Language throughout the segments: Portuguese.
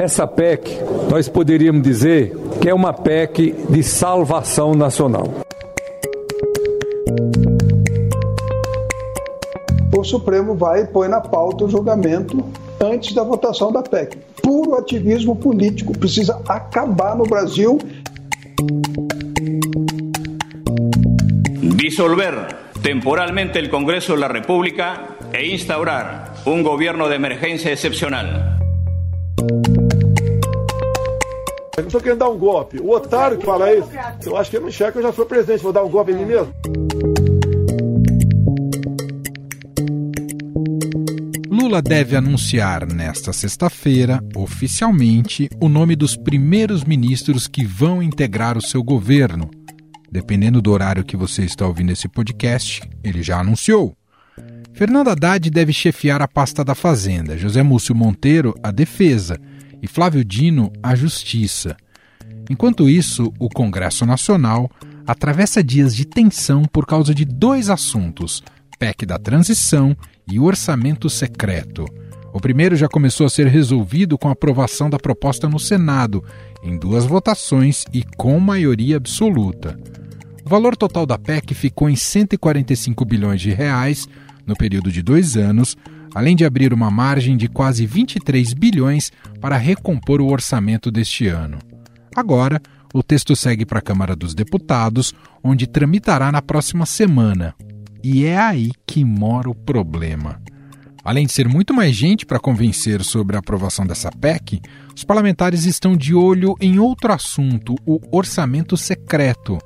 Essa PEC, nós poderíamos dizer que é uma PEC de salvação nacional. O Supremo vai e põe na pauta o julgamento antes da votação da PEC. Puro ativismo político. Precisa acabar no Brasil. Disolver temporalmente el Congreso de la República e instaurar un gobierno de emergencia excepcional. Estou querendo dar um golpe. O otário que fala isso, eu acho que ele não enxerga que eu já sou presidente, vou dar um golpe em mim mesmo. Lula deve anunciar nesta sexta-feira, oficialmente, o nome dos primeiros ministros que vão integrar o seu governo. Dependendo do horário que você está ouvindo esse podcast, ele já anunciou. Fernando Haddad deve chefiar a pasta da Fazenda, José Múcio Monteiro a Defesa e Flávio Dino a Justiça. Enquanto isso, o Congresso Nacional atravessa dias de tensão por causa de dois assuntos: PEC da transição e o orçamento secreto. O primeiro já começou a ser resolvido com a aprovação da proposta no Senado, em duas votações e com maioria absoluta. O valor total da PEC ficou em 145 bilhões de reais no período de dois anos, além de abrir uma margem de quase 23 bilhões para recompor o orçamento deste ano. Agora, o texto segue para a Câmara dos Deputados, onde tramitará na próxima semana. E é aí que mora o problema. Além de ser muito mais gente para convencer sobre a aprovação dessa PEC, os parlamentares estão de olho em outro assunto, o orçamento secreto.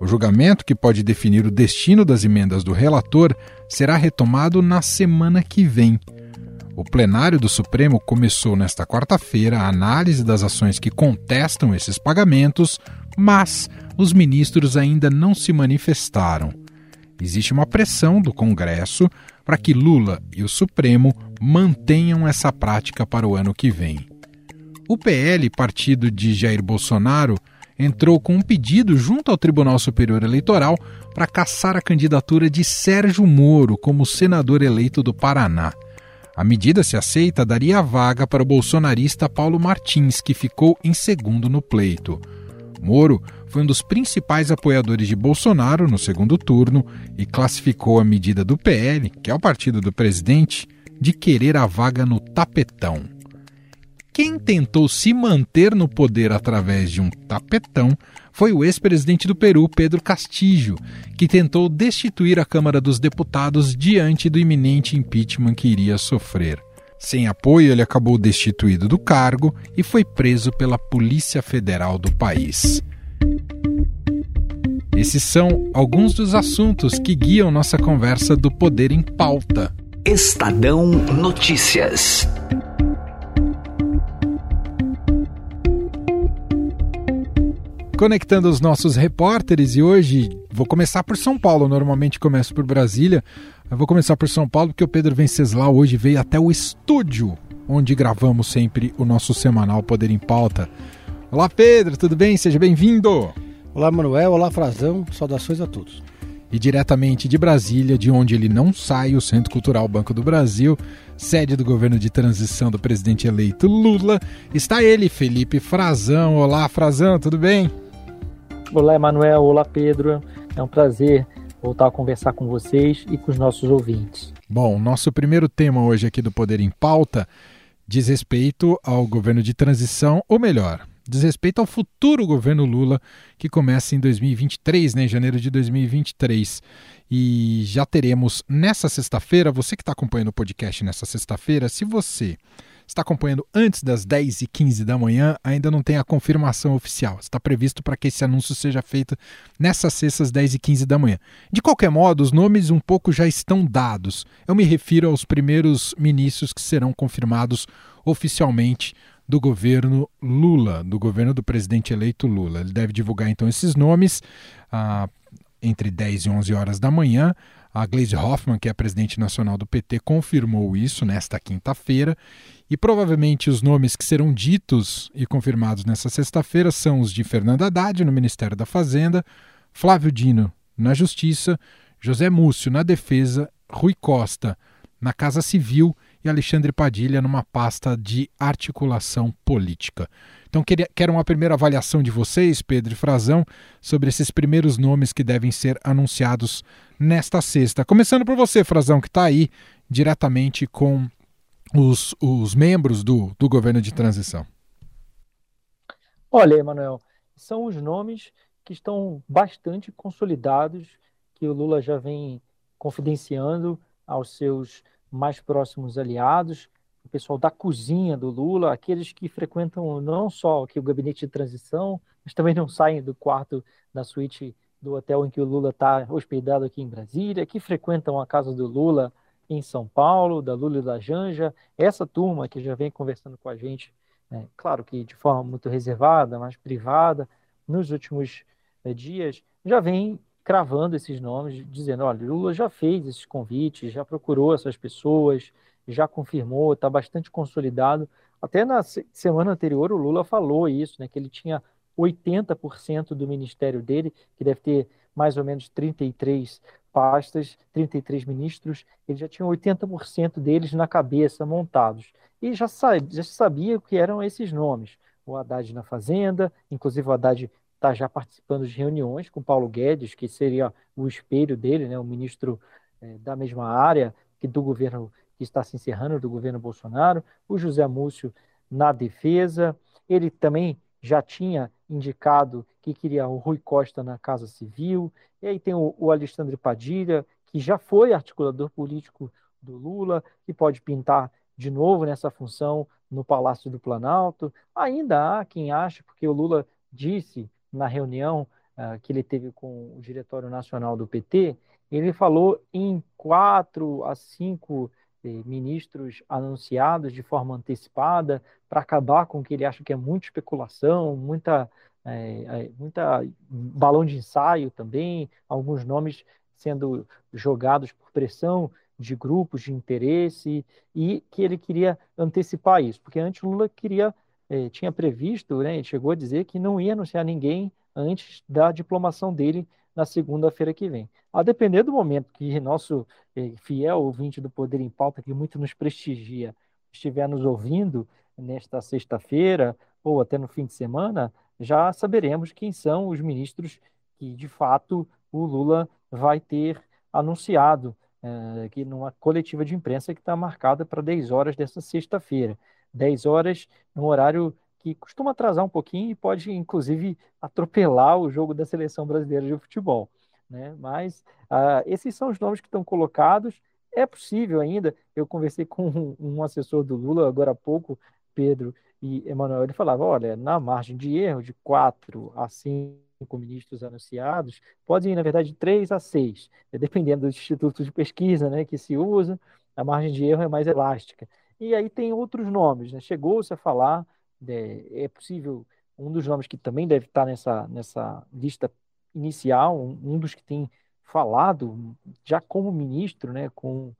O julgamento, que pode definir o destino das emendas do relator, será retomado na semana que vem. O plenário do Supremo começou nesta quarta-feira a análise das ações que contestam esses pagamentos, mas os ministros ainda não se manifestaram. Existe uma pressão do Congresso para que Lula e o Supremo mantenham essa prática para o ano que vem. O PL, partido de Jair Bolsonaro, entrou com um pedido junto ao Tribunal Superior Eleitoral para caçar a candidatura de Sérgio Moro como senador eleito do Paraná. A medida, se aceita, daria vaga para o bolsonarista Paulo Martins, que ficou em segundo no pleito. Moro foi um dos principais apoiadores de Bolsonaro no segundo turno e classificou a medida do PL, que é o partido do presidente, de querer a vaga no tapetão. Quem tentou se manter no poder através de um tapetão foi o ex-presidente do Peru, Pedro Castillo, que tentou destituir a Câmara dos Deputados diante do iminente impeachment que iria sofrer. Sem apoio, ele acabou destituído do cargo e foi preso pela Polícia Federal do país. Esses são alguns dos assuntos que guiam nossa conversa do Poder em Pauta. Estadão Notícias. Conectando os nossos repórteres e hoje vou começar por São Paulo. Normalmente começo por Brasília. Eu vou começar por São Paulo porque o Pedro Venceslau hoje veio até o estúdio onde gravamos sempre o nosso semanal Poder em Pauta. Olá Pedro, tudo bem? Seja bem-vindo. Olá Manuel, olá Frazão, saudações a todos. E diretamente de Brasília, de onde ele não sai, o Centro Cultural Banco do Brasil, sede do governo de transição do presidente eleito Lula, está ele, Felipe Frazão. Olá Frazão, tudo bem? Olá, Emanuel. Olá, Pedro. É um prazer voltar a conversar com vocês e com os nossos ouvintes. Bom, nosso primeiro tema hoje aqui do Poder em Pauta diz respeito ao governo de transição, ou melhor, diz respeito ao futuro governo Lula, que começa em 2023, né, em janeiro de 2023. E já teremos nessa sexta-feira, você que está acompanhando o podcast nessa sexta-feira, se você está acompanhando antes das 10h15 da manhã, ainda não tem a confirmação oficial. Está previsto para que esse anúncio seja feito nessas sextas 10h15 da manhã. De qualquer modo, os nomes um pouco já estão dados. Eu me refiro aos primeiros ministros que serão confirmados oficialmente do governo Lula, do governo do presidente eleito Lula. Ele deve divulgar então esses nomes ah, entre 10 e 11 horas da manhã. A Gleisi Hoffmann, que é a presidente nacional do PT, confirmou isso nesta quinta-feira. E provavelmente os nomes que serão ditos e confirmados nesta sexta-feira são os de Fernando Haddad, no Ministério da Fazenda, Flávio Dino, na Justiça, José Múcio, na Defesa, Rui Costa, na Casa Civil e Alexandre Padilha numa pasta de articulação política. Então, queria, quero uma primeira avaliação de vocês, Pedro e Frazão, sobre esses primeiros nomes que devem ser anunciados nesta sexta. Começando por você, Frazão, que está aí diretamente com os, os membros do, do governo de transição. Olha, Emanuel, são os nomes que estão bastante consolidados, que o Lula já vem confidenciando aos seus mais próximos aliados, o pessoal da cozinha do Lula, aqueles que frequentam não só aqui o gabinete de transição, mas também não saem do quarto da suíte do hotel em que o Lula está hospedado aqui em Brasília, que frequentam a casa do Lula em São Paulo, da Lula e da Janja, essa turma que já vem conversando com a gente, né, claro que de forma muito reservada, mais privada, nos últimos é, dias, já vem cravando esses nomes, dizendo: olha, Lula já fez esses convites, já procurou essas pessoas, já confirmou, está bastante consolidado. Até na semana anterior, o Lula falou isso, né, que ele tinha 80% do ministério dele, que deve ter mais ou menos 33 pastas, 33 ministros, ele já tinha 80% deles na cabeça montados. E já, sabia, já sabia o que eram esses nomes. O Haddad na Fazenda, inclusive o Haddad está já participando de reuniões com Paulo Guedes, que seria o espelho dele, né, o ministro é, da mesma área que do governo que está se encerrando, do governo Bolsonaro, o José Múcio na defesa, ele também já tinha indicado que queria o Rui Costa na Casa Civil, e aí tem o, o Alexandre Padilha, que já foi articulador político do Lula, que pode pintar de novo nessa função no Palácio do Planalto. Ainda há quem acha, porque o Lula disse na reunião uh, que ele teve com o Diretório Nacional do PT, ele falou em quatro a cinco eh, ministros anunciados de forma antecipada para acabar com o que ele acha que é muita especulação, muita, é, muita balão de ensaio também, alguns nomes sendo jogados por pressão de grupos de interesse e que ele queria antecipar isso, porque antes Lula queria eh, tinha previsto, né, chegou a dizer que não ia anunciar ninguém antes da diplomação dele na segunda-feira que vem. A depender do momento que nosso eh, fiel ouvinte do Poder em Pauta, que muito nos prestigia, estiver nos ouvindo nesta sexta-feira ou até no fim de semana, já saberemos quem são os ministros que, de fato, o Lula vai ter anunciado eh, numa coletiva de imprensa que está marcada para 10 horas dessa sexta-feira. 10 horas, um horário que costuma atrasar um pouquinho e pode, inclusive, atropelar o jogo da seleção brasileira de futebol. Né? Mas uh, esses são os nomes que estão colocados. É possível ainda. Eu conversei com um, assessor do Lula agora há pouco, Pedro e Emanuel. Ele falava: olha, na margem de erro de quatro a cinco ministros anunciados, pode ir, na verdade, de três a seis, dependendo dos institutos de pesquisa né, que se usa, a margem de erro é mais elástica. E aí tem outros nomes, né? Chegou-se a falar, é, é, possível, um dos nomes que também deve estar nessa, nessa lista inicial, um, um dos que tem falado, já como ministro, né, com,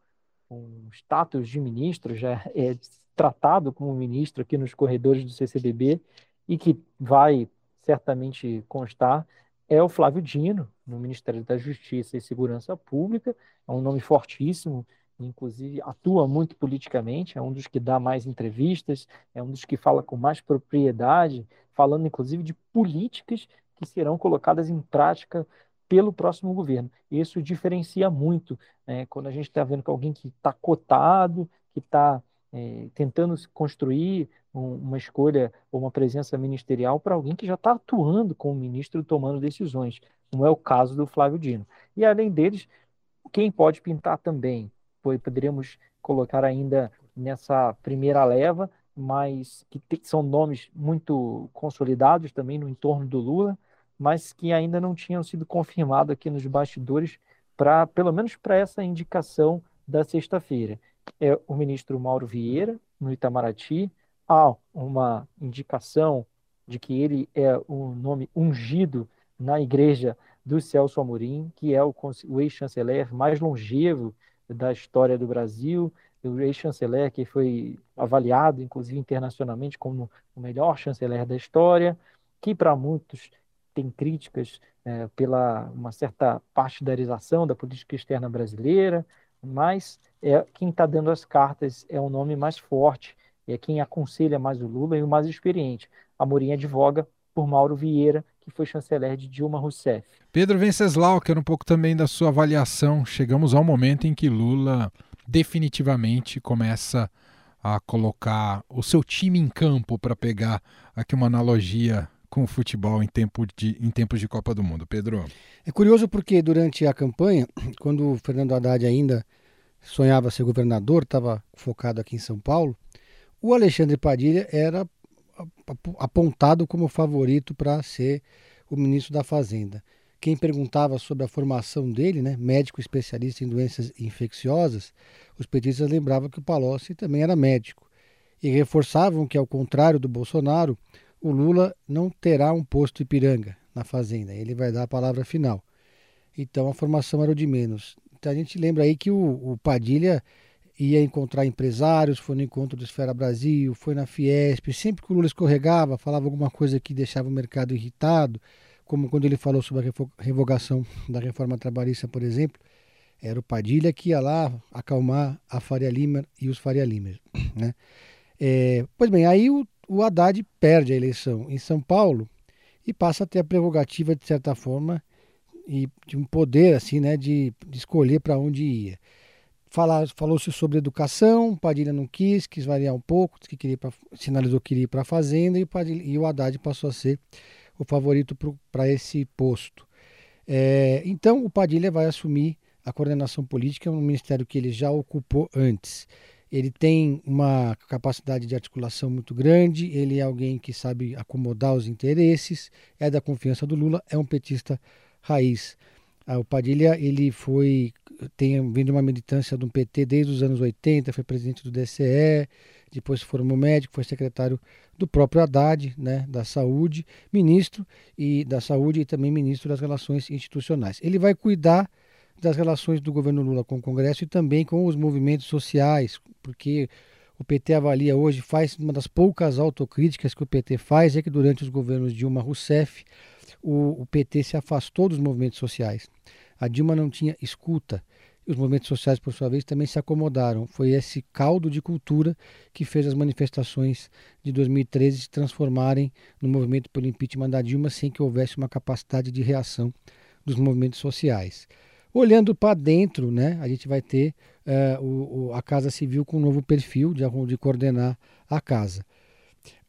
com status de ministro, já é tratado como ministro aqui nos corredores do CCBB e que vai certamente constar, é o Flávio Dino, no Ministério da Justiça e Segurança Pública, é um nome fortíssimo, inclusive atua muito politicamente, é um dos que dá mais entrevistas, é um dos que fala com mais propriedade, falando inclusive de políticas que serão colocadas em prática pelo próximo governo. Isso diferencia muito né, quando a gente está vendo que alguém que está cotado, que está é, tentando construir um, uma escolha ou uma presença ministerial para alguém que já está atuando como ministro tomando decisões, como é o caso do Flávio Dino. E além deles, quem pode pintar também poderíamos colocar ainda nessa primeira leva, mas que são nomes muito consolidados também no entorno do Lula, mas que ainda não tinham sido confirmados aqui nos bastidores, para pelo menos para essa indicação da sexta-feira. É o ministro Mauro Vieira, no Itamaraty, há uma indicação de que ele é o nome ungido na igreja do Celso Amorim, que é o, o ex-chanceler mais longevo da história do Brasil, o ex-chanceler que foi avaliado, inclusive internacionalmente, como o melhor chanceler da história, que para muitos tem críticas é, pela uma certa partidarização da política externa brasileira, mas é quem está dando as cartas é o nome mais forte, é quem aconselha mais o Lula e o mais experiente. A Morinha advoga por Mauro Vieira, que foi chanceler de Dilma Rousseff. Pedro Venceslau, quero um pouco também da sua avaliação. Chegamos ao momento em que Lula definitivamente começa a colocar o seu time em campo para pegar aqui uma analogia com o futebol em, tempo de, em tempos de Copa do Mundo. Pedro. É curioso porque durante a campanha, quando o Fernando Haddad ainda sonhava ser governador, estava focado aqui em São Paulo, o Alexandre Padilha era apontado como favorito para ser o ministro da Fazenda. Quem perguntava sobre a formação dele, né, médico especialista em doenças infecciosas, os petistas lembravam que o Palocci também era médico e reforçavam que, ao contrário do Bolsonaro, o Lula não terá um posto Ipiranga na Fazenda, ele vai dar a palavra final. Então a formação era o de menos. Então a gente lembra aí que o, o Padilha ia encontrar empresários, foi no encontro do Esfera Brasil, foi na Fiesp, sempre que o Lula escorregava, falava alguma coisa que deixava o mercado irritado, como quando ele falou sobre a revogação da reforma trabalhista, por exemplo, era o Padilha que ia lá acalmar a Faria Lima e os Faria Lima. Né? É, pois bem, aí o, o Haddad perde a eleição em São Paulo e passa a ter a prerrogativa, de certa forma, e de um poder assim, né, de, de escolher para onde ia. Falou-se sobre educação, Padilha não quis, quis variar um pouco, que queria pra, sinalizou que queria ir para a Fazenda e, Padilha, e o Haddad passou a ser o favorito para esse posto. É, então, o Padilha vai assumir a coordenação política, um ministério que ele já ocupou antes. Ele tem uma capacidade de articulação muito grande, ele é alguém que sabe acomodar os interesses, é da confiança do Lula, é um petista raiz. Ah, o Padilha ele foi tem vindo uma militância do PT desde os anos 80, foi presidente do DCE, depois formou médico, foi secretário do próprio Haddad, né, da Saúde, ministro e da Saúde e também ministro das Relações Institucionais. Ele vai cuidar das relações do governo Lula com o Congresso e também com os movimentos sociais, porque o PT avalia hoje, faz uma das poucas autocríticas que o PT faz, é que durante os governos Dilma Rousseff, o, o PT se afastou dos movimentos sociais. A Dilma não tinha escuta. Os movimentos sociais, por sua vez, também se acomodaram. Foi esse caldo de cultura que fez as manifestações de 2013 se transformarem no movimento pelo impeachment da Dilma sem que houvesse uma capacidade de reação dos movimentos sociais. Olhando para dentro, né, a gente vai ter uh, o, a Casa Civil com um novo perfil de, de coordenar a casa.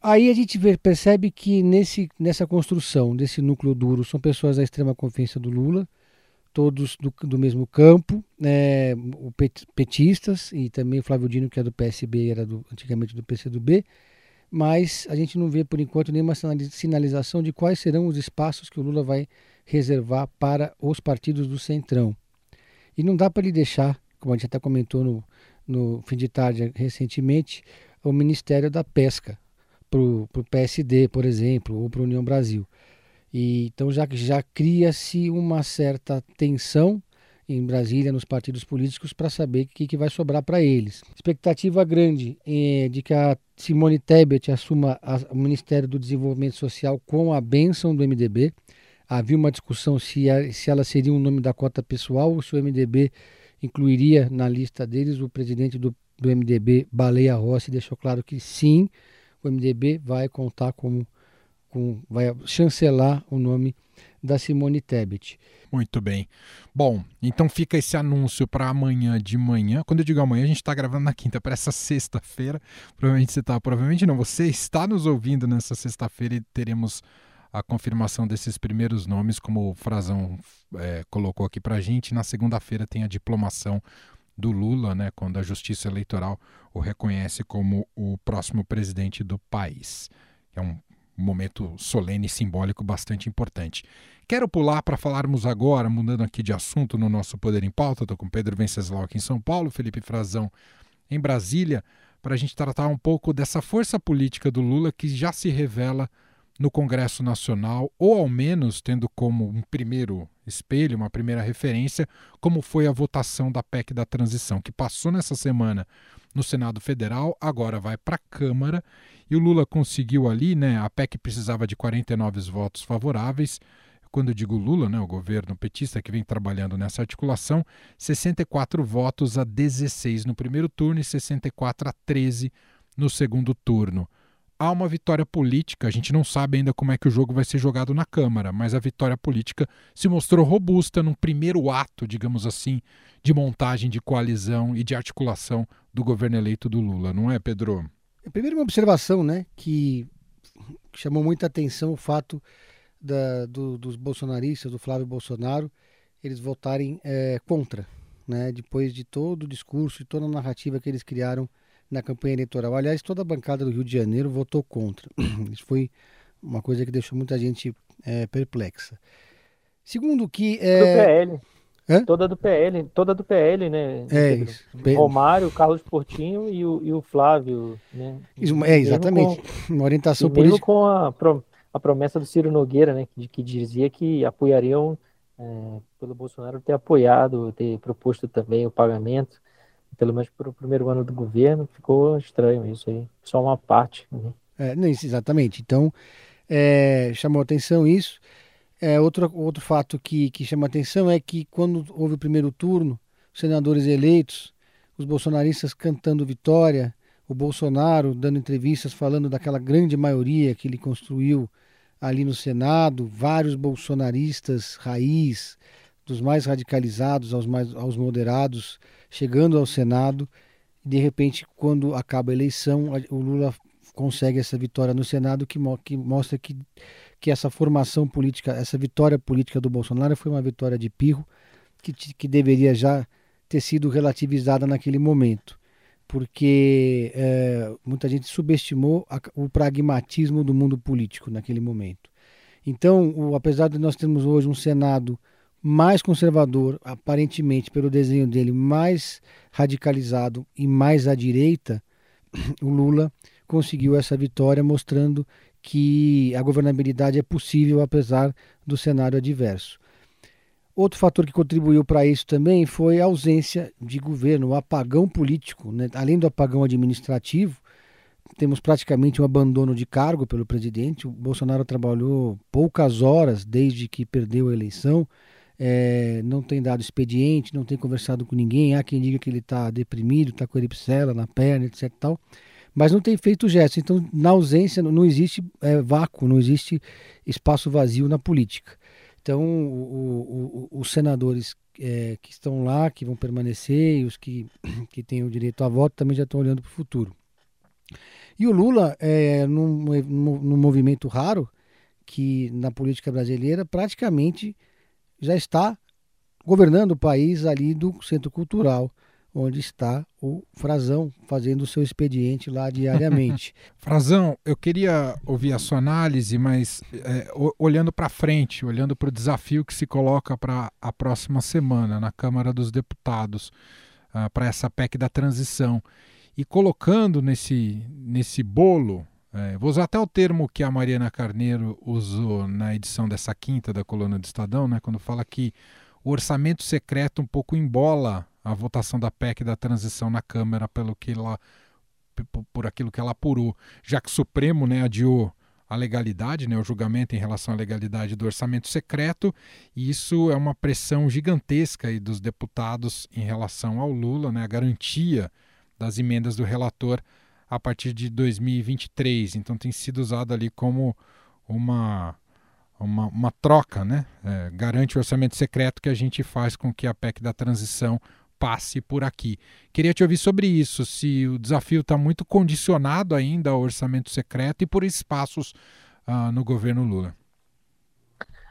Aí a gente vê, percebe que nesse, nessa construção desse núcleo duro são pessoas da extrema confiança do Lula, todos do, do mesmo campo, né, pet, petistas e também o Flávio Dino, que é do PSB, era do, antigamente do PCdoB, mas a gente não vê por enquanto nenhuma sinalização de quais serão os espaços que o Lula vai reservar para os partidos do Centrão. E não dá para ele deixar, como a gente até comentou no, no fim de tarde recentemente, o Ministério da Pesca para o PSD, por exemplo, ou para a União Brasil. E, então já, já cria-se uma certa tensão em Brasília, nos partidos políticos, para saber o que, que vai sobrar para eles. Expectativa grande é, de que a Simone Tebet assuma a, o Ministério do Desenvolvimento Social com a bênção do MDB. Havia uma discussão se, a, se ela seria um nome da cota pessoal ou se o MDB incluiria na lista deles o presidente do, do MDB, Baleia Rossi, deixou claro que sim, o MDB vai contar como com, vai chancelar o nome da Simone Tebet. Muito bem. Bom, então fica esse anúncio para amanhã de manhã. Quando eu digo amanhã, a gente está gravando na quinta, para essa sexta-feira. Provavelmente você está, provavelmente não, você está nos ouvindo nessa sexta-feira e teremos a confirmação desses primeiros nomes, como o Frazão é, colocou aqui para a gente. Na segunda-feira tem a diplomação do Lula, né, quando a Justiça Eleitoral o reconhece como o próximo presidente do país. É um momento solene e simbólico bastante importante. Quero pular para falarmos agora, mudando aqui de assunto no nosso Poder em Pauta. Estou com Pedro Venceslau aqui em São Paulo, Felipe Frazão em Brasília, para a gente tratar um pouco dessa força política do Lula que já se revela no Congresso Nacional, ou ao menos tendo como um primeiro espelho, uma primeira referência, como foi a votação da PEC da transição, que passou nessa semana no Senado Federal, agora vai para a Câmara, e o Lula conseguiu ali, né? A PEC precisava de 49 votos favoráveis, quando eu digo Lula, né, o governo petista que vem trabalhando nessa articulação, 64 votos a 16 no primeiro turno e 64 a 13 no segundo turno. Há uma vitória política, a gente não sabe ainda como é que o jogo vai ser jogado na Câmara, mas a vitória política se mostrou robusta num primeiro ato, digamos assim, de montagem de coalizão e de articulação do governo eleito do Lula, não é, Pedro? Primeiro, uma observação né, que chamou muita atenção o fato da, do, dos bolsonaristas, do Flávio Bolsonaro, eles votarem é, contra, né, depois de todo o discurso e toda a narrativa que eles criaram na campanha eleitoral. Aliás, toda a bancada do Rio de Janeiro votou contra. Isso foi uma coisa que deixou muita gente é, perplexa. Segundo que é... Do PL. Hã? Toda do PL, toda do PL, né? É isso. Romário, Carlos Portinho e o, e o Flávio, né? É, exatamente. Com, uma orientação e política. Mesmo com a, a promessa do Ciro Nogueira, né? Que, que dizia que apoiariam, é, pelo Bolsonaro ter apoiado, ter proposto também o pagamento, pelo menos para o primeiro ano do governo, ficou estranho isso aí. Só uma parte. Né? É, não, exatamente. Então, é, chamou atenção isso. É, outro, outro fato que, que chama atenção é que quando houve o primeiro turno, os senadores eleitos, os bolsonaristas cantando vitória, o Bolsonaro dando entrevistas falando daquela grande maioria que ele construiu ali no Senado, vários bolsonaristas raiz, dos mais radicalizados aos mais aos moderados, chegando ao Senado, e de repente, quando acaba a eleição, o Lula consegue essa vitória no Senado que, que mostra que que essa formação política, essa vitória política do Bolsonaro foi uma vitória de pirro que, que deveria já ter sido relativizada naquele momento, porque é, muita gente subestimou a, o pragmatismo do mundo político naquele momento. Então, o, apesar de nós termos hoje um Senado mais conservador, aparentemente pelo desenho dele mais radicalizado e mais à direita, o Lula conseguiu essa vitória mostrando que a governabilidade é possível apesar do cenário adverso. Outro fator que contribuiu para isso também foi a ausência de governo, o apagão político. Né? Além do apagão administrativo, temos praticamente um abandono de cargo pelo presidente. O Bolsonaro trabalhou poucas horas desde que perdeu a eleição, é, não tem dado expediente, não tem conversado com ninguém. Há quem diga que ele está deprimido, está com eripsela na perna, etc. Tal mas não tem feito gesto. Então, na ausência, não existe é, vácuo, não existe espaço vazio na política. Então, o, o, os senadores é, que estão lá, que vão permanecer, e os que, que têm o direito a voto também já estão olhando para o futuro. E o Lula, é, num, num movimento raro, que na política brasileira praticamente já está governando o país ali do centro cultural onde está o Frazão fazendo o seu expediente lá diariamente. Frazão, eu queria ouvir a sua análise, mas é, olhando para frente, olhando para o desafio que se coloca para a próxima semana na Câmara dos Deputados, uh, para essa PEC da transição, e colocando nesse, nesse bolo. É, vou usar até o termo que a Mariana Carneiro usou na edição dessa quinta da coluna do Estadão, né, quando fala que o orçamento secreto um pouco embola a votação da PEC da transição na Câmara pelo que ela, por aquilo que ela apurou, já que o Supremo né, adiou a legalidade, né, o julgamento em relação à legalidade do orçamento secreto, e isso é uma pressão gigantesca aí dos deputados em relação ao Lula, né, a garantia das emendas do relator a partir de 2023. Então tem sido usado ali como uma uma, uma troca, né? É, garante o orçamento secreto que a gente faz com que a PEC da transição passe por aqui. Queria te ouvir sobre isso, se o desafio está muito condicionado ainda ao orçamento secreto e por espaços uh, no governo Lula.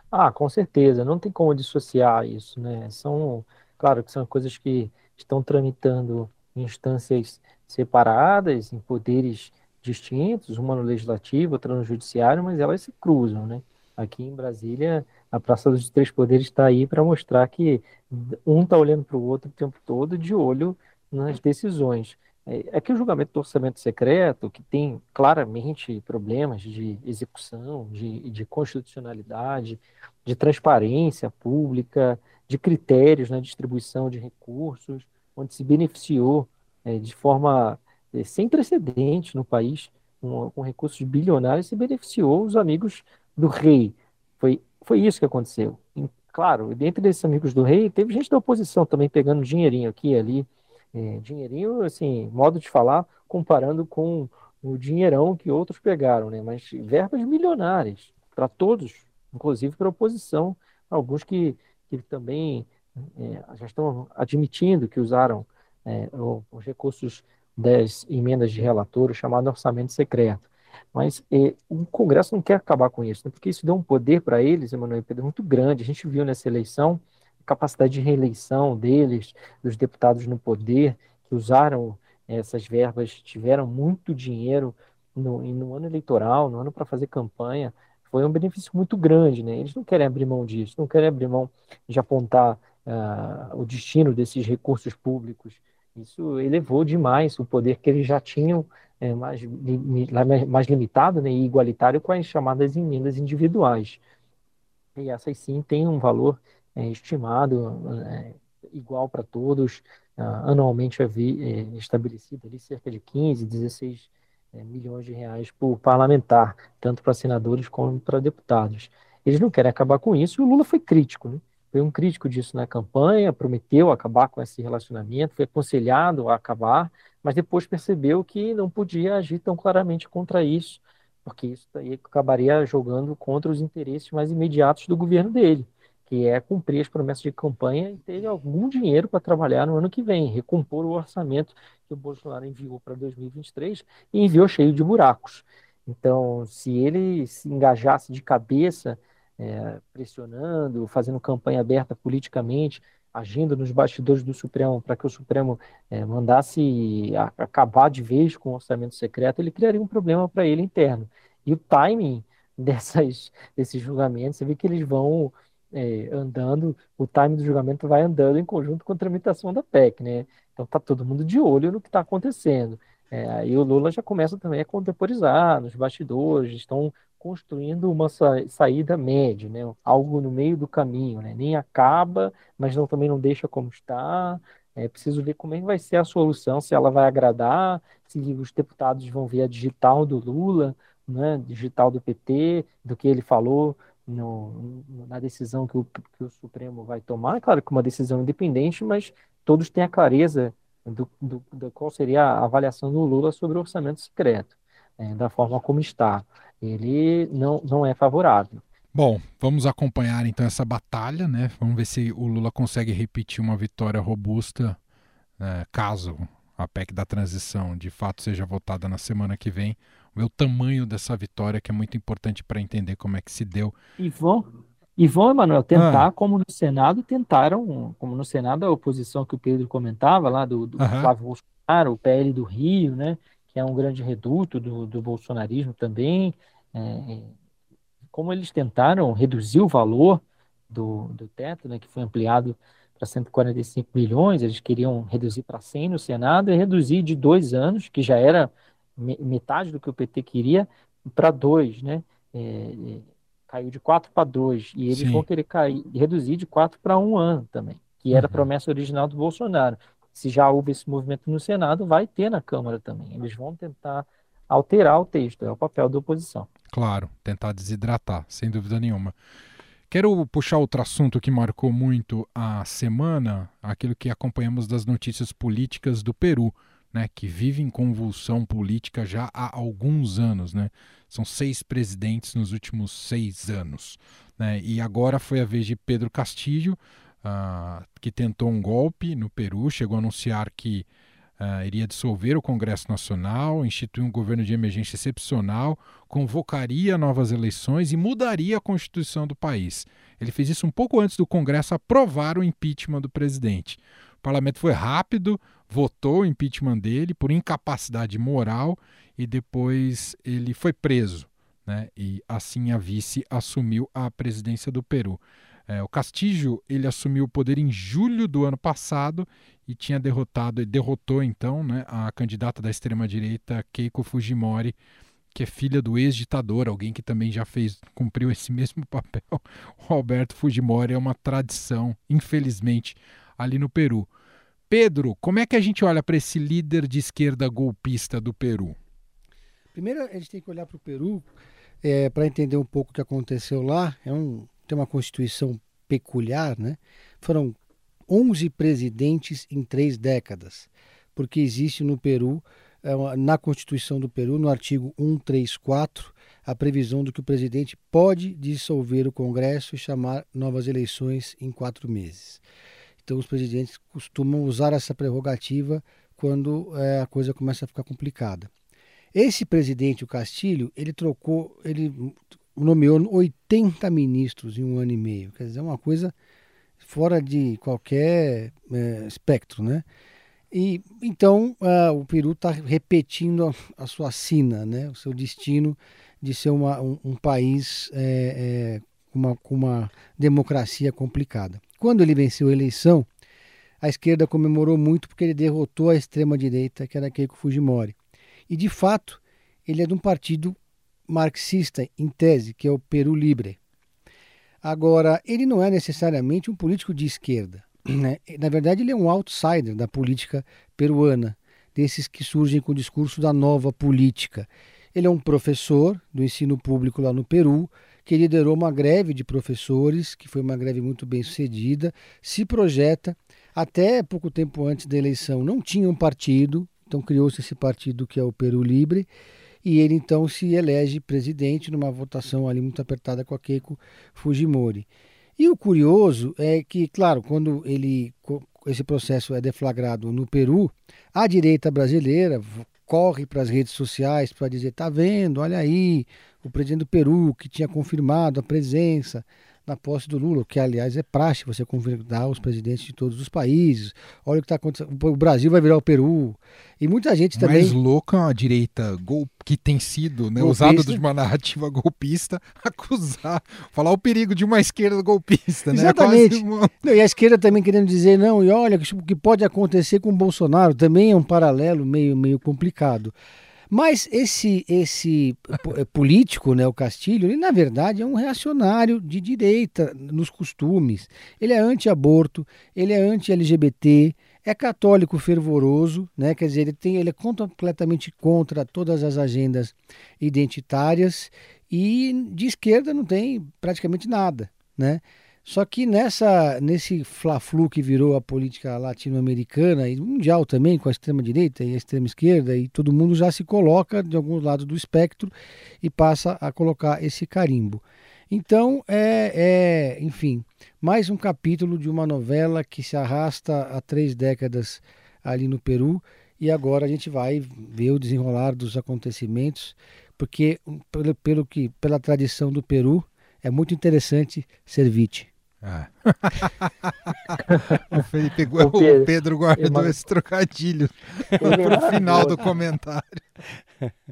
Ah, com certeza, não tem como dissociar isso, né? São, claro que são coisas que estão tramitando em instâncias separadas, em poderes distintos, uma no legislativo, outra no judiciário, mas elas se cruzam, né? Aqui em Brasília, a Praça dos Três Poderes está aí para mostrar que um está olhando para o outro o tempo todo, de olho nas decisões. É, é que o julgamento do orçamento secreto, que tem claramente problemas de execução, de, de constitucionalidade, de transparência pública, de critérios na distribuição de recursos, onde se beneficiou é, de forma é, sem precedente no país, com, com recursos bilionários, se beneficiou os amigos do rei. Foi foi isso que aconteceu. E, claro, dentro desses amigos do rei, teve gente da oposição também pegando dinheirinho aqui e ali. É, dinheirinho, assim, modo de falar, comparando com o dinheirão que outros pegaram, né? Mas verbas milionárias para todos, inclusive para a oposição, alguns que, que também é, já estão admitindo que usaram é, os recursos das emendas de relator, chamado orçamento secreto. Mas é, o Congresso não quer acabar com isso, né? porque isso deu um poder para eles, Emanuel Pedro, muito grande. A gente viu nessa eleição a capacidade de reeleição deles, dos deputados no poder, que usaram essas verbas, tiveram muito dinheiro no, no ano eleitoral, no ano para fazer campanha, foi um benefício muito grande, né? Eles não querem abrir mão disso, não querem abrir mão de apontar uh, o destino desses recursos públicos. Isso elevou demais o poder que eles já tinham é, mais, mais limitado né, e igualitário com as chamadas emendas individuais. E essas sim têm um valor é, estimado é, igual para todos, uh, anualmente é, estabelecido ali cerca de 15, 16 é, milhões de reais por parlamentar, tanto para senadores como para deputados. Eles não querem acabar com isso e o Lula foi crítico, né? Foi um crítico disso na campanha, prometeu acabar com esse relacionamento, foi aconselhado a acabar, mas depois percebeu que não podia agir tão claramente contra isso, porque isso aí acabaria jogando contra os interesses mais imediatos do governo dele que é cumprir as promessas de campanha e ter algum dinheiro para trabalhar no ano que vem, recompor o orçamento que o Bolsonaro enviou para 2023 e enviou cheio de buracos. Então, se ele se engajasse de cabeça, é, pressionando, fazendo campanha aberta politicamente, agindo nos bastidores do Supremo para que o Supremo é, mandasse acabar de vez com o orçamento secreto, ele criaria um problema para ele interno. E o timing dessas, desses julgamentos, você vê que eles vão é, andando, o time do julgamento vai andando em conjunto com a tramitação da PEC, né? Então tá todo mundo de olho no que está acontecendo. É, aí o Lula já começa também a contemporizar nos bastidores, estão construindo uma sa saída média, né? Algo no meio do caminho, né? Nem acaba, mas não, também não deixa como está. É preciso ver como é que vai ser a solução, se ela vai agradar, se os deputados vão ver a digital do Lula, né? Digital do PT, do que ele falou no, na decisão que o, que o Supremo vai tomar. Claro que uma decisão independente, mas todos têm a clareza do, do, do qual seria a avaliação do Lula sobre o orçamento secreto, é, da forma como está. Ele não, não é favorável. Bom, vamos acompanhar então essa batalha, né? Vamos ver se o Lula consegue repetir uma vitória robusta, né, caso a PEC da transição de fato seja votada na semana que vem ver o tamanho dessa vitória, que é muito importante para entender como é que se deu. E vão, e vão, Emanuel, tentar, ah. como no Senado tentaram, como no Senado a oposição que o Pedro comentava, lá do, do Flávio Bolsonaro, o PL do Rio, né, que é um grande reduto do, do bolsonarismo também, é, é como eles tentaram reduzir o valor do, do teto, né, que foi ampliado para 145 milhões, eles queriam reduzir para 100 no Senado e reduzir de dois anos, que já era metade do que o PT queria, para dois, né? É, é, caiu de quatro para dois. E eles Sim. vão querer cair, reduzir de quatro para um ano também, que era a uhum. promessa original do Bolsonaro. Se já houve esse movimento no Senado, vai ter na Câmara também. Eles vão tentar alterar o texto, é o papel da oposição. Claro, tentar desidratar, sem dúvida nenhuma. Quero puxar outro assunto que marcou muito a semana, aquilo que acompanhamos das notícias políticas do Peru né, que vive em convulsão política já há alguns anos. Né? São seis presidentes nos últimos seis anos. Né? E agora foi a vez de Pedro Castillo, uh, que tentou um golpe no Peru, chegou a anunciar que uh, iria dissolver o Congresso Nacional, instituir um governo de emergência excepcional, convocaria novas eleições e mudaria a Constituição do país. Ele fez isso um pouco antes do Congresso aprovar o impeachment do presidente. O parlamento foi rápido, votou o impeachment dele por incapacidade moral e depois ele foi preso. Né? E assim a vice assumiu a presidência do Peru. É, o Castillo ele assumiu o poder em julho do ano passado e tinha derrotado, derrotou então né, a candidata da extrema direita Keiko Fujimori, que é filha do ex-ditador, alguém que também já fez, cumpriu esse mesmo papel. O Alberto Fujimori é uma tradição, infelizmente, ali no Peru. Pedro, como é que a gente olha para esse líder de esquerda golpista do Peru? Primeiro, a gente tem que olhar para o Peru é, para entender um pouco o que aconteceu lá. É um tem uma constituição peculiar, né? Foram 11 presidentes em três décadas, porque existe no Peru, é na Constituição do Peru, no artigo 134, a previsão de que o presidente pode dissolver o Congresso e chamar novas eleições em quatro meses. Então, os presidentes costumam usar essa prerrogativa quando é, a coisa começa a ficar complicada. Esse presidente, o Castilho, ele trocou, ele nomeou 80 ministros em um ano e meio. Quer dizer, é uma coisa fora de qualquer é, espectro, né? E então uh, o Peru está repetindo a, a, sua sina, né? O seu destino de ser uma, um, um país é, é, uma, com uma democracia complicada. Quando ele venceu a eleição, a esquerda comemorou muito porque ele derrotou a extrema direita, que era Keiko Fujimori. E de fato, ele é de um partido marxista em tese, que é o Peru Libre. Agora, ele não é necessariamente um político de esquerda. Né? Na verdade, ele é um outsider da política peruana, desses que surgem com o discurso da nova política. Ele é um professor do ensino público lá no Peru, que liderou uma greve de professores, que foi uma greve muito bem sucedida, se projeta. Até pouco tempo antes da eleição não tinha um partido, então criou-se esse partido que é o Peru Libre, e ele então se elege presidente numa votação ali muito apertada com a Keiko Fujimori. E o curioso é que, claro, quando ele esse processo é deflagrado no Peru, a direita brasileira corre para as redes sociais para dizer: tá vendo, olha aí, o presidente do Peru que tinha confirmado a presença na posse do Lula, que aliás é praxe você convidar os presidentes de todos os países. Olha o que está acontecendo. O Brasil vai virar o Peru. E muita gente também. Mais louca a direita gol... que tem sido né, usada de uma narrativa golpista acusar, falar o perigo de uma esquerda golpista. Né? Exatamente. Uma... Não, e a esquerda também querendo dizer, não, e olha, o que pode acontecer com o Bolsonaro também é um paralelo meio, meio complicado. Mas esse esse eh, político, né, o Castilho, ele na verdade é um reacionário de direita nos costumes. Ele é anti-aborto, ele é anti-LGBT, é católico fervoroso, né? Quer dizer, ele tem ele é completamente contra todas as agendas identitárias e de esquerda não tem praticamente nada, né? Só que nessa, nesse fla-flu que virou a política latino-americana e mundial também, com a extrema-direita e a extrema-esquerda, e todo mundo já se coloca de algum lado do espectro e passa a colocar esse carimbo. Então, é, é, enfim, mais um capítulo de uma novela que se arrasta há três décadas ali no Peru e agora a gente vai ver o desenrolar dos acontecimentos, porque pelo, pelo que, pela tradição do Peru, é muito interessante ser vítima. Ah. o, Felipe, o, Pedro, o Pedro guardou esse trocadilho para o é final do comentário.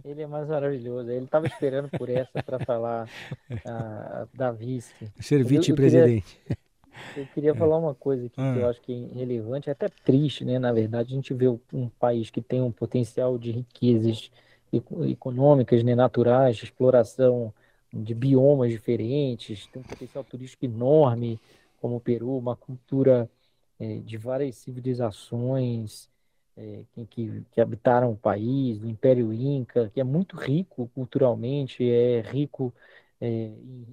Ele é mais maravilhoso. Ele estava esperando por essa para falar uh, da vice. Ser vice-presidente. Eu, eu, queria falar uma coisa aqui ah. que eu acho que é relevante, é até triste, né? Na verdade, a gente vê um país que tem um potencial de riquezas econômicas, né, naturais, exploração de biomas diferentes, tem um potencial turístico enorme, como o Peru, uma cultura é, de várias civilizações é, que, que, habitaram o país, do Império Inca, que é muito rico culturalmente, é rico é, em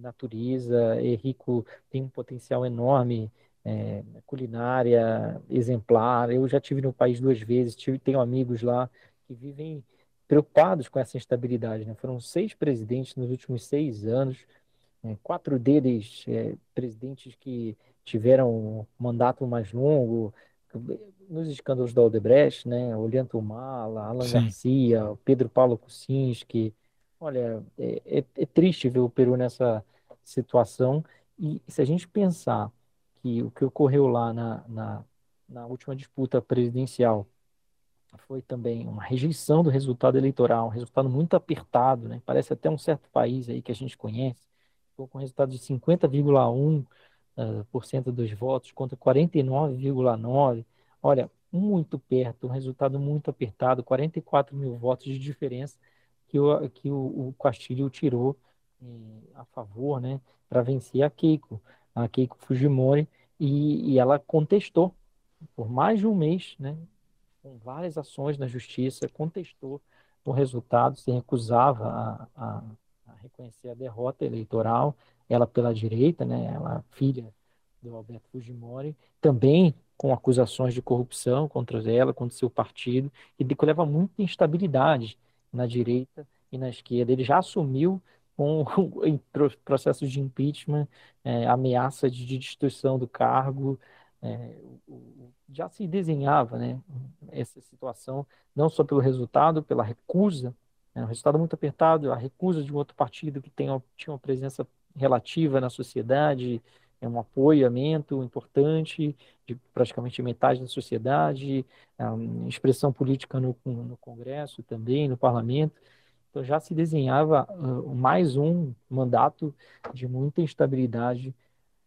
natureza, é rico, tem um potencial enorme é, culinária exemplar. Eu já tive no país duas vezes, tive, tenho amigos lá que vivem preocupados com essa instabilidade. Né? Foram seis presidentes nos últimos seis anos, né? quatro deles é, presidentes que tiveram um mandato mais longo, nos escândalos da Odebrecht, né? Olhanto Mala, Alan Sim. Garcia, Pedro Paulo Kuczynski. Olha, é, é, é, triste ver o Peru nessa situação. E se a gente pensar que o que ocorreu lá na, na, na última disputa presidencial foi também uma rejeição do resultado eleitoral, um resultado muito apertado, né? Parece até um certo país aí que a gente conhece, ficou com resultado de 50,1% uh, cento dos votos contra 49,9%. Olha, muito perto, um resultado muito apertado, 44 mil votos de diferença que o, que o, o Castilho tirou eh, a favor, né, para vencer a Keiko, a Keiko Fujimori, e, e ela contestou por mais de um mês, né, com várias ações na justiça, contestou o resultado, se recusava a, a, a reconhecer a derrota eleitoral, ela pela direita, né, ela filha do Alberto Fujimori, também com acusações de corrupção contra ela, contra seu partido, e que leva muita instabilidade na direita e na esquerda. Ele já assumiu com processos de impeachment, é, ameaça de, de destituição do cargo, é, já se desenhava né, essa situação, não só pelo resultado, pela recusa, né, um resultado muito apertado, a recusa de um outro partido que tem, tinha uma presença relativa na sociedade, é um apoiamento importante de praticamente metade da sociedade, expressão política no, no Congresso também, no Parlamento. Então já se desenhava uh, mais um mandato de muita instabilidade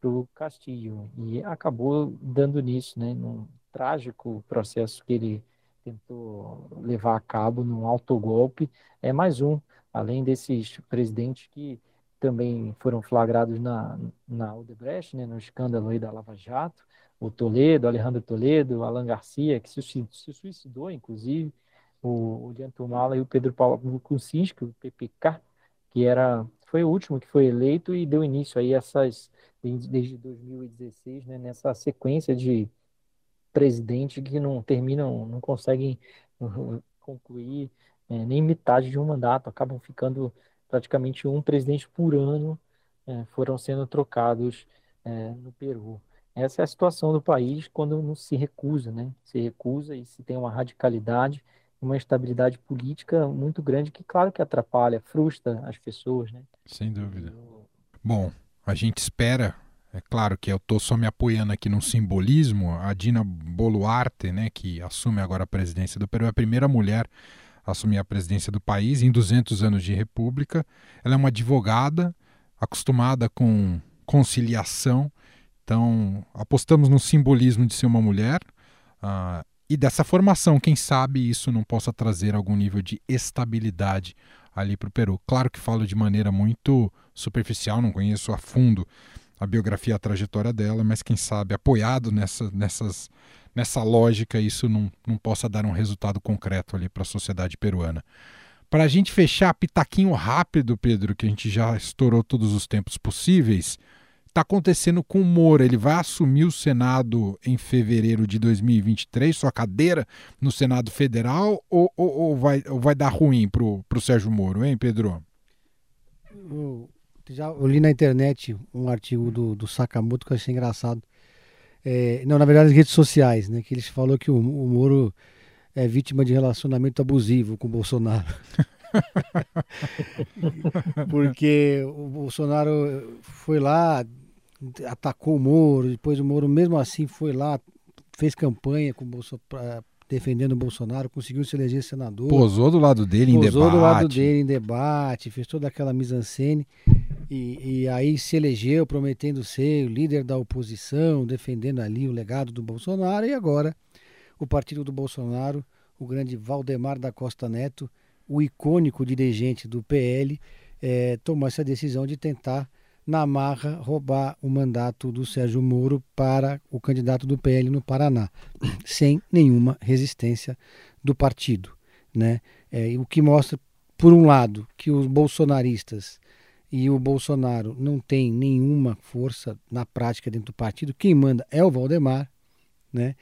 para o Castillo e acabou dando nisso, né, num trágico processo que ele tentou levar a cabo num autogolpe. É mais um, além desses presidentes que também foram flagrados na, na Odebrecht, né, no escândalo aí da Lava Jato, o Toledo, Alejandro Toledo, Alan Garcia, que se, se suicidou, inclusive, o, o Dianto Mala e o Pedro Paulo Kuczynski, o PPK, que era, foi o último que foi eleito e deu início aí essas, desde 2016, né, nessa sequência de presidentes que não terminam, não conseguem concluir é, nem metade de um mandato, acabam ficando praticamente um presidente por ano é, foram sendo trocados é, no Peru. Essa é a situação do país quando não se recusa, né? Se recusa e se tem uma radicalidade, uma estabilidade política muito grande que, claro, que atrapalha, frustra as pessoas, né? Sem dúvida. Bom, a gente espera é claro que eu estou só me apoiando aqui no simbolismo. A Dina Boluarte, né, que assume agora a presidência do Peru, é a primeira mulher assumir a presidência do país em 200 anos de república. Ela é uma advogada acostumada com conciliação, então apostamos no simbolismo de ser uma mulher uh, e dessa formação. Quem sabe isso não possa trazer algum nível de estabilidade ali para o Peru. Claro que falo de maneira muito superficial, não conheço a fundo a biografia, a trajetória dela, mas quem sabe apoiado nessa, nessas nessa lógica isso não, não possa dar um resultado concreto ali para a sociedade peruana. Para a gente fechar, pitaquinho rápido, Pedro, que a gente já estourou todos os tempos possíveis, está acontecendo com o Moro. Ele vai assumir o Senado em fevereiro de 2023, sua cadeira no Senado Federal, ou, ou, ou vai, ou vai dar ruim para o Sérgio Moro, hein, Pedro? Eu, já, eu li na internet um artigo do, do Sakamoto que eu achei engraçado. É, não, na verdade, nas redes sociais, né? Que ele falou que o, o Moro é vítima de relacionamento abusivo com o Bolsonaro. Porque o Bolsonaro foi lá, atacou o Moro, depois o Moro mesmo assim foi lá, fez campanha com o Bolsonaro, defendendo o Bolsonaro, conseguiu se eleger senador. Posou do lado dele em debate. Posou do lado dele em debate, fez toda aquela mise-en-scène. E, e, aí se elegeu prometendo ser o líder da oposição, defendendo ali o legado do Bolsonaro. E agora o partido do Bolsonaro, o grande Valdemar da Costa Neto, o icônico dirigente do PL, é, tomou essa decisão de tentar, na marra, roubar o mandato do Sérgio Moro para o candidato do PL no Paraná, sem nenhuma resistência do partido. Né? É, o que mostra, por um lado, que os bolsonaristas e o Bolsonaro não tem nenhuma força na prática dentro do partido, quem manda é o Valdemar, né?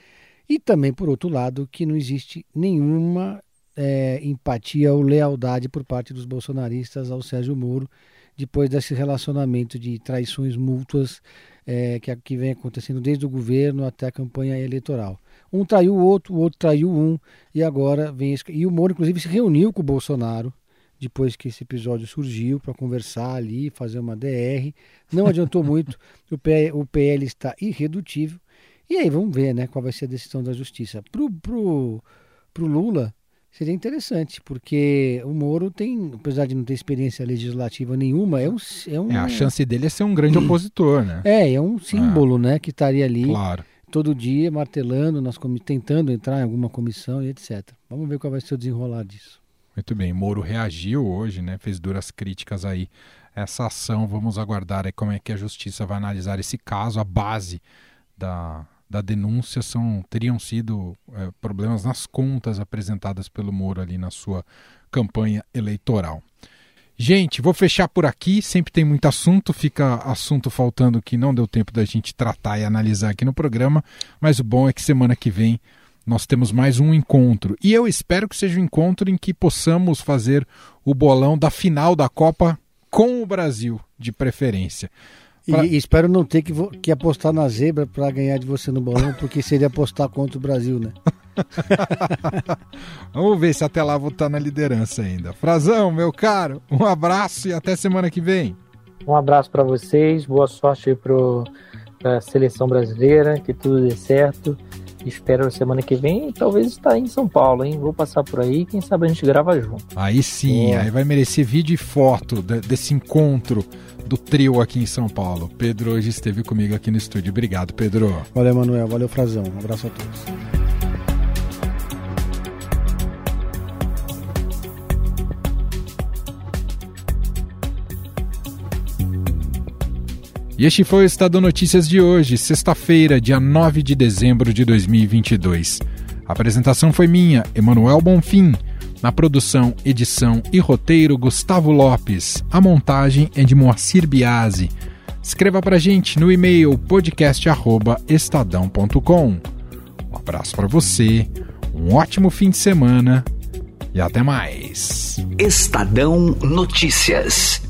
E também, por outro lado, que não existe nenhuma é, empatia ou lealdade por parte dos bolsonaristas ao Sérgio Moro, depois desse relacionamento de traições mútuas é, que, que vem acontecendo desde o governo até a campanha eleitoral. Um traiu o outro, o outro traiu um, e agora vem. E o Moro, inclusive, se reuniu com o Bolsonaro depois que esse episódio surgiu, para conversar ali, fazer uma DR. Não adiantou muito, o, P, o PL está irredutível. E aí vamos ver né, qual vai ser a decisão da justiça. Para o pro, pro Lula, seria interessante, porque o Moro tem, apesar de não ter experiência legislativa nenhuma, é um. É, um, é a chance dele é ser um grande opositor, né? É, é um símbolo, é. né, que estaria ali. Claro. Todo dia martelando, nas, tentando entrar em alguma comissão e etc. Vamos ver qual vai ser o desenrolar disso. Muito bem, Moro reagiu hoje, né? Fez duras críticas aí essa ação. Vamos aguardar aí como é que a justiça vai analisar esse caso. A base da, da denúncia são teriam sido é, problemas nas contas apresentadas pelo Moro ali na sua campanha eleitoral. Gente, vou fechar por aqui. Sempre tem muito assunto, fica assunto faltando que não deu tempo da gente tratar e analisar aqui no programa. Mas o bom é que semana que vem nós temos mais um encontro. E eu espero que seja um encontro em que possamos fazer o bolão da final da Copa com o Brasil, de preferência. Pra... E, espero não ter que, que apostar na zebra para ganhar de você no bolão, porque seria apostar contra o Brasil, né? Vamos ver se até lá vou estar na liderança ainda. Frazão, meu caro, um abraço e até semana que vem. Um abraço para vocês, boa sorte para a seleção brasileira, que tudo dê certo. Espero semana que vem talvez estar em São Paulo, hein? Vou passar por aí, quem sabe a gente grava junto. Aí sim, aí vai merecer vídeo e foto desse encontro do trio aqui em São Paulo. Pedro hoje esteve comigo aqui no estúdio. Obrigado, Pedro. Valeu, Manuel. Valeu, Frazão. Um abraço a todos. E este foi o Estado Notícias de hoje, sexta-feira, dia 9 de dezembro de 2022. A apresentação foi minha, Emanuel Bonfim. Na produção, edição e roteiro, Gustavo Lopes. A montagem é de Moacir Biasi. Escreva pra gente no e-mail podcast@estadão.com. Um abraço para você, um ótimo fim de semana e até mais. Estadão Notícias.